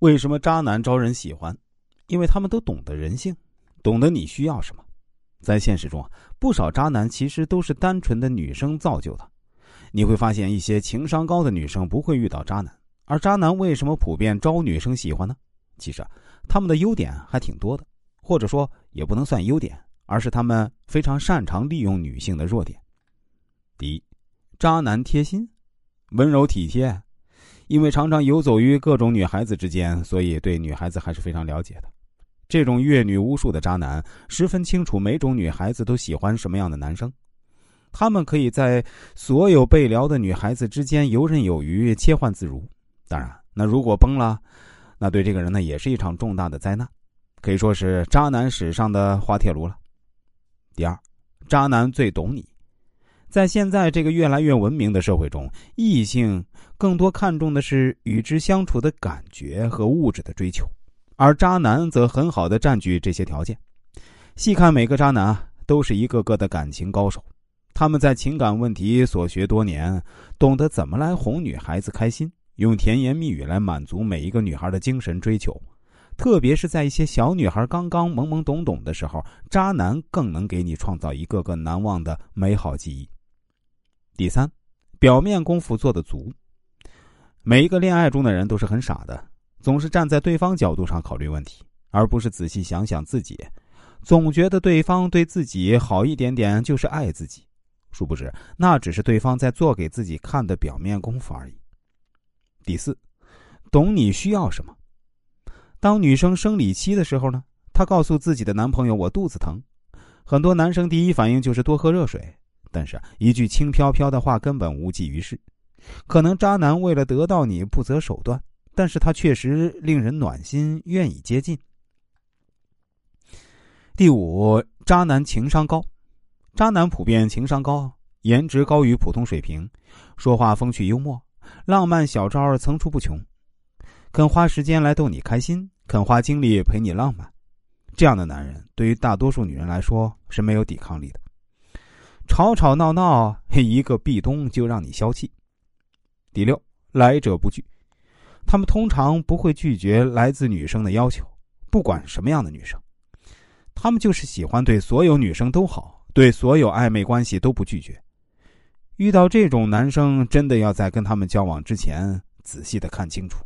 为什么渣男招人喜欢？因为他们都懂得人性，懂得你需要什么。在现实中啊，不少渣男其实都是单纯的女生造就的。你会发现，一些情商高的女生不会遇到渣男，而渣男为什么普遍招女生喜欢呢？其实啊，他们的优点还挺多的，或者说也不能算优点，而是他们非常擅长利用女性的弱点。第一，渣男贴心、温柔体贴，因为常常游走于各种女孩子之间，所以对女孩子还是非常了解的。这种阅女无数的渣男，十分清楚每种女孩子都喜欢什么样的男生，他们可以在所有被撩的女孩子之间游刃有余、切换自如。当然，那如果崩了，那对这个人呢，也是一场重大的灾难，可以说是渣男史上的滑铁卢了。第二，渣男最懂你。在现在这个越来越文明的社会中，异性更多看重的是与之相处的感觉和物质的追求。而渣男则很好的占据这些条件。细看每个渣男，都是一个个的感情高手。他们在情感问题所学多年，懂得怎么来哄女孩子开心，用甜言蜜语来满足每一个女孩的精神追求。特别是在一些小女孩刚刚懵懵懂懂的时候，渣男更能给你创造一个个难忘的美好记忆。第三，表面功夫做的足。每一个恋爱中的人都是很傻的。总是站在对方角度上考虑问题，而不是仔细想想自己。总觉得对方对自己好一点点就是爱自己，殊不知那只是对方在做给自己看的表面功夫而已。第四，懂你需要什么。当女生生理期的时候呢，她告诉自己的男朋友：“我肚子疼。”很多男生第一反应就是多喝热水，但是一句轻飘飘的话根本无济于事。可能渣男为了得到你不择手段。但是他确实令人暖心，愿意接近。第五，渣男情商高，渣男普遍情商高，颜值高于普通水平，说话风趣幽默，浪漫小招儿层出不穷，肯花时间来逗你开心，肯花精力陪你浪漫，这样的男人对于大多数女人来说是没有抵抗力的，吵吵闹闹一个壁咚就让你消气。第六，来者不拒。他们通常不会拒绝来自女生的要求，不管什么样的女生，他们就是喜欢对所有女生都好，对所有暧昧关系都不拒绝。遇到这种男生，真的要在跟他们交往之前仔细的看清楚。